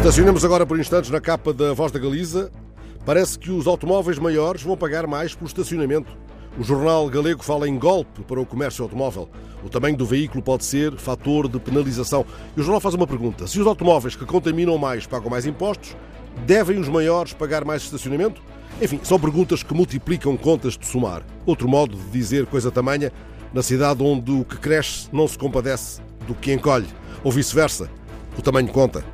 Estacionamos agora por instantes na capa da Voz da Galiza. Parece que os automóveis maiores vão pagar mais por estacionamento. O jornal galego fala em golpe para o comércio automóvel. O tamanho do veículo pode ser fator de penalização. E o jornal faz uma pergunta: se os automóveis que contaminam mais pagam mais impostos, devem os maiores pagar mais estacionamento? Enfim, são perguntas que multiplicam contas de somar. Outro modo de dizer coisa tamanha, na cidade onde o que cresce não se compadece do que encolhe, ou vice-versa. O tamanho conta.